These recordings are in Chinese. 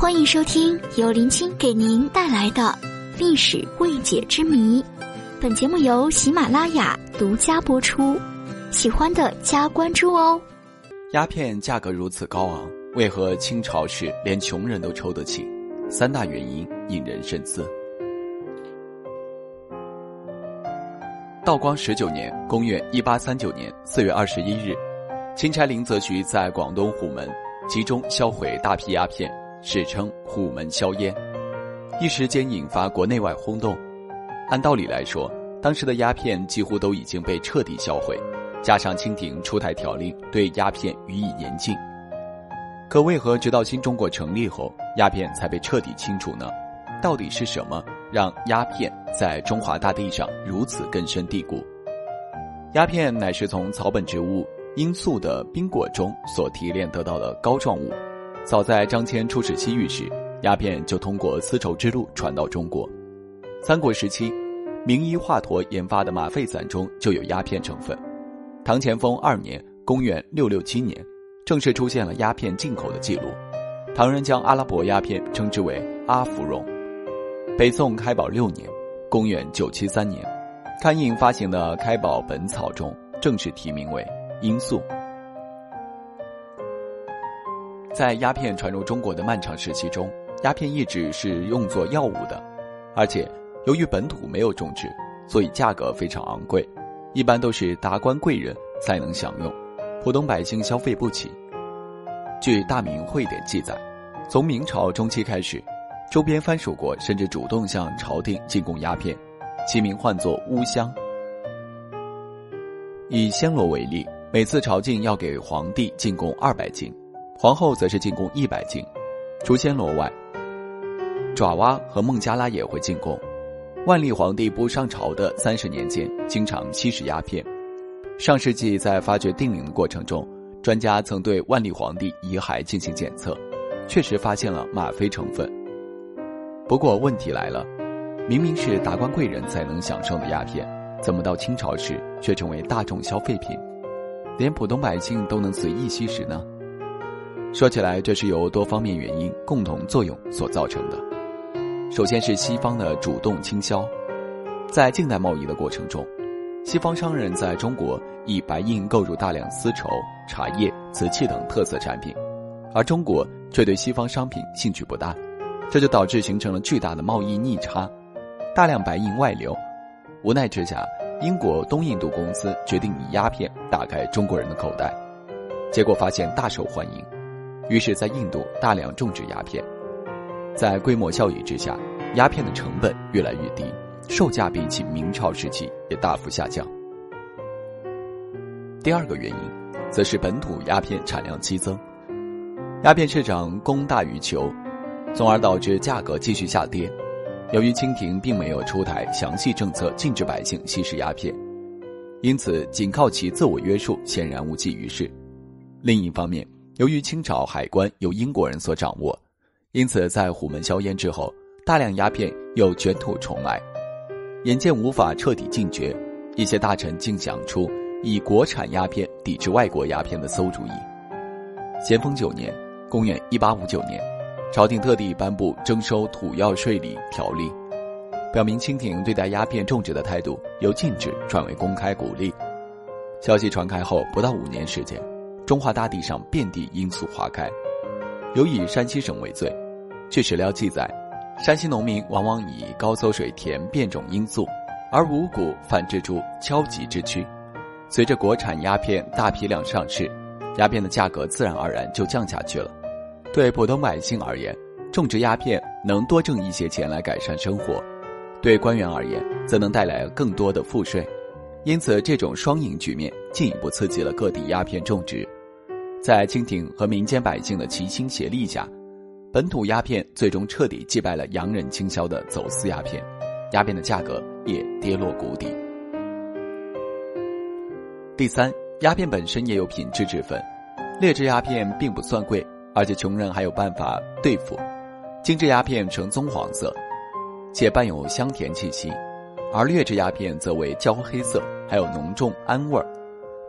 欢迎收听由林青给您带来的历史未解之谜。本节目由喜马拉雅独家播出，喜欢的加关注哦。鸦片价格如此高昂，为何清朝时连穷人都抽得起？三大原因引人深思。道光十九年（公元一八三九年）四月二十一日，钦差林则徐在广东虎门集中销毁大批鸦片，史称“虎门销烟”，一时间引发国内外轰动。按道理来说，当时的鸦片几乎都已经被彻底销毁，加上清廷出台条令对鸦片予以严禁，可为何直到新中国成立后，鸦片才被彻底清除呢？到底是什么？让鸦片在中华大地上如此根深蒂固。鸦片乃是从草本植物罂粟的冰果中所提炼得到的膏状物。早在张骞出使西域时，鸦片就通过丝绸之路传到中国。三国时期，名医华佗研发的吗啡散中就有鸦片成分。唐乾封二年（公元667年），正式出现了鸦片进口的记录。唐人将阿拉伯鸦片称之为阿芙蓉。北宋开宝六年，公元九七三年，刊印发行的《开宝本草》中正式题名为罂粟。在鸦片传入中国的漫长时期中，鸦片一直是用作药物的，而且由于本土没有种植，所以价格非常昂贵，一般都是达官贵人才能享用，普通百姓消费不起。据《大明会典》记载，从明朝中期开始。周边藩属国甚至主动向朝廷进贡鸦片，其名唤作乌香。以暹罗为例，每次朝觐要给皇帝进贡二百斤，皇后则是进贡一百斤。除暹罗外，爪哇和孟加拉也会进贡。万历皇帝不上朝的三十年间，经常吸食鸦片。上世纪在发掘定陵的过程中，专家曾对万历皇帝遗骸进行检测，确实发现了吗啡成分。不过问题来了，明明是达官贵人才能享受的鸦片，怎么到清朝时却成为大众消费品，连普通百姓都能随意吸食呢？说起来，这是由多方面原因共同作用所造成的。首先是西方的主动倾销，在近代贸易的过程中，西方商人在中国以白银购入大量丝绸、茶叶、瓷器等特色产品，而中国却对西方商品兴趣不大。这就导致形成了巨大的贸易逆差，大量白银外流。无奈之下，英国东印度公司决定以鸦片打开中国人的口袋，结果发现大受欢迎，于是，在印度大量种植鸦片。在规模效益之下，鸦片的成本越来越低，售价比起明朝时期也大幅下降。第二个原因，则是本土鸦片产量激增，鸦片市场供大于求。从而导致价格继续下跌。由于清廷并没有出台详细政策禁止百姓吸食鸦片，因此仅靠其自我约束显然无济于事。另一方面，由于清朝海关由英国人所掌握，因此在虎门销烟之后，大量鸦片又卷土重来。眼见无法彻底禁绝，一些大臣竟想出以国产鸦片抵制外国鸦片的馊主意。咸丰九年（公元1859年）。朝廷特地颁布征收土药税礼条例，表明清廷对待鸦片种植的态度由禁止转为公开鼓励。消息传开后，不到五年时间，中华大地上遍地罂粟花开。尤以山西省为最，据史料记载，山西农民往往以高馊水田变种罂粟，而五谷反制出敲击之区。随着国产鸦片大批量上市，鸦片的价格自然而然就降下去了。对普通百姓而言，种植鸦片能多挣一些钱来改善生活；对官员而言，则能带来更多的赋税。因此，这种双赢局面进一步刺激了各地鸦片种植。在清廷和民间百姓的齐心协力下，本土鸦片最终彻底击败了洋人倾销的走私鸦片，鸦片的价格也跌落谷底。第三，鸦片本身也有品质之分，劣质鸦片并不算贵。而且穷人还有办法对付，精致鸦片呈棕黄色，且伴有香甜气息，而劣质鸦片则为焦黑色，还有浓重氨味儿。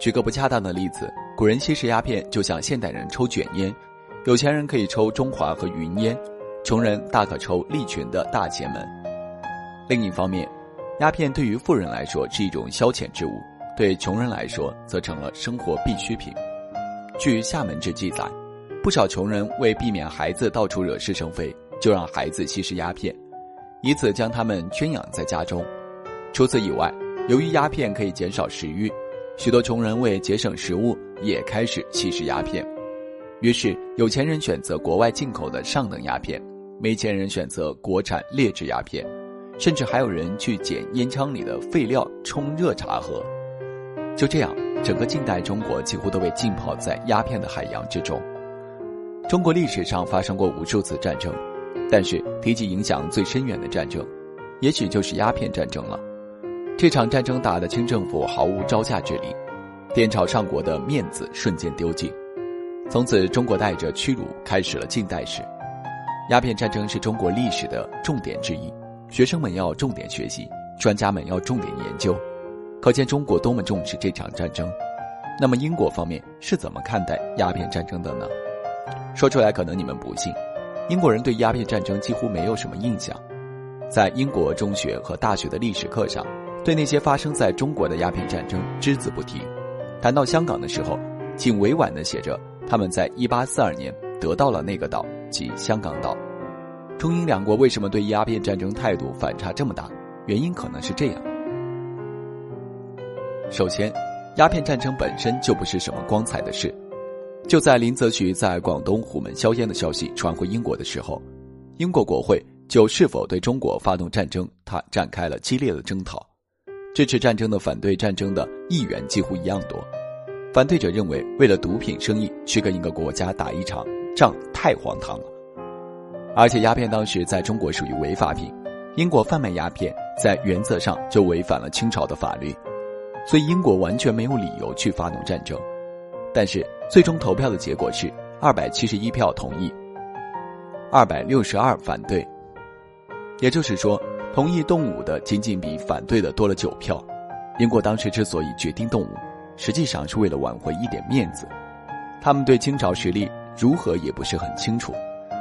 举个不恰当的例子，古人吸食鸦片就像现代人抽卷烟，有钱人可以抽中华和云烟，穷人大可抽利群的大前门。另一方面，鸦片对于富人来说是一种消遣之物，对穷人来说则成了生活必需品。据《厦门志》记载，不少穷人为避免孩子到处惹是生非，就让孩子吸食鸦片，以此将他们圈养在家中。除此以外，由于鸦片可以减少食欲，许多穷人为节省食物，也开始吸食鸦片。于是，有钱人选择国外进口的上等鸦片，没钱人选择国产劣质鸦片，甚至还有人去捡烟枪里的废料冲热茶喝。就这样。整个近代中国几乎都被浸泡在鸦片的海洋之中。中国历史上发生过无数次战争，但是提及影响最深远的战争，也许就是鸦片战争了。这场战争打得清政府毫无招架之力，颠朝上国的面子瞬间丢尽。从此，中国带着屈辱开始了近代史。鸦片战争是中国历史的重点之一，学生们要重点学习，专家们要重点研究。可见中国多么重视这场战争，那么英国方面是怎么看待鸦片战争的呢？说出来可能你们不信，英国人对鸦片战争几乎没有什么印象，在英国中学和大学的历史课上，对那些发生在中国的鸦片战争只字不提。谈到香港的时候，仅委婉的写着他们在1842年得到了那个岛，即香港岛。中英两国为什么对鸦片战争态度反差这么大？原因可能是这样。首先，鸦片战争本身就不是什么光彩的事。就在林则徐在广东虎门销烟的消息传回英国的时候，英国国会就是否对中国发动战争，他展开了激烈的争讨。支持战争的、反对战争的议员几乎一样多。反对者认为，为了毒品生意去跟一个国家打一场仗太荒唐了。而且，鸦片当时在中国属于违法品，英国贩卖鸦片在原则上就违反了清朝的法律。所以英国完全没有理由去发动战争，但是最终投票的结果是二百七十一票同意，二百六十二反对。也就是说，同意动武的仅仅比反对的多了九票。英国当时之所以决定动武，实际上是为了挽回一点面子。他们对清朝实力如何也不是很清楚，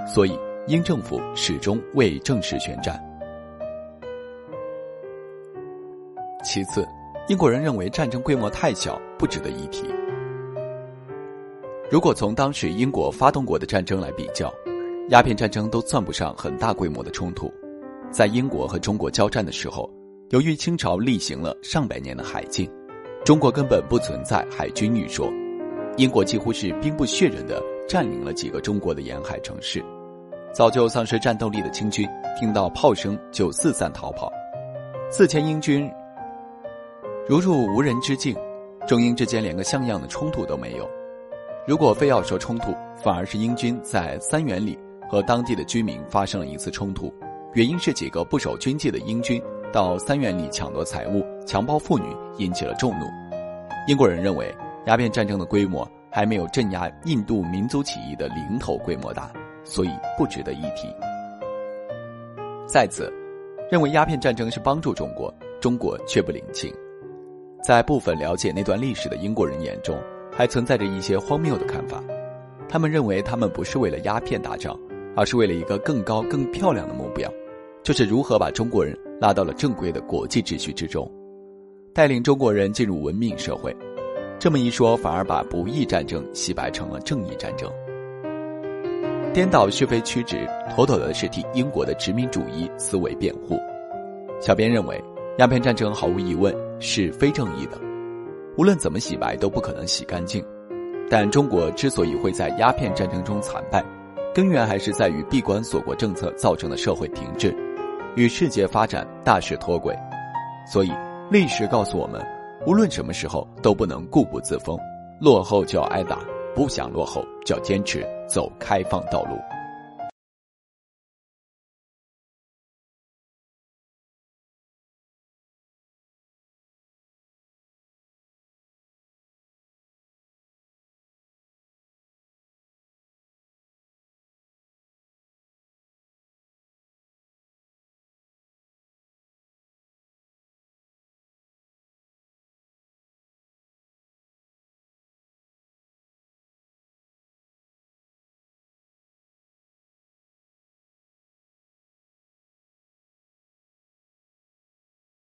所以英政府始终未正式宣战。其次。英国人认为战争规模太小，不值得一提。如果从当时英国发动过的战争来比较，鸦片战争都算不上很大规模的冲突。在英国和中国交战的时候，由于清朝例行了上百年的海禁，中国根本不存在海军一说。英国几乎是兵不血刃的占领了几个中国的沿海城市，早就丧失战斗力的清军听到炮声就四散逃跑，四千英军。如入无人之境，中英之间连个像样的冲突都没有。如果非要说冲突，反而是英军在三元里和当地的居民发生了一次冲突，原因是几个不守军纪的英军到三元里抢夺财物、强暴妇女，引起了众怒。英国人认为鸦片战争的规模还没有镇压印度民族起义的零头规模大，所以不值得一提。再次，认为鸦片战争是帮助中国，中国却不领情。在部分了解那段历史的英国人眼中，还存在着一些荒谬的看法。他们认为，他们不是为了鸦片打仗，而是为了一个更高、更漂亮的目标，就是如何把中国人拉到了正规的国际秩序之中，带领中国人进入文明社会。这么一说，反而把不义战争洗白成了正义战争，颠倒是非曲直，妥妥的是替英国的殖民主义思维辩护。小编认为。鸦片战争毫无疑问是非正义的，无论怎么洗白都不可能洗干净。但中国之所以会在鸦片战争中惨败，根源还是在于闭关锁国政策造成的社会停滞，与世界发展大势脱轨。所以，历史告诉我们，无论什么时候都不能固步自封，落后就要挨打，不想落后就要坚持走开放道路。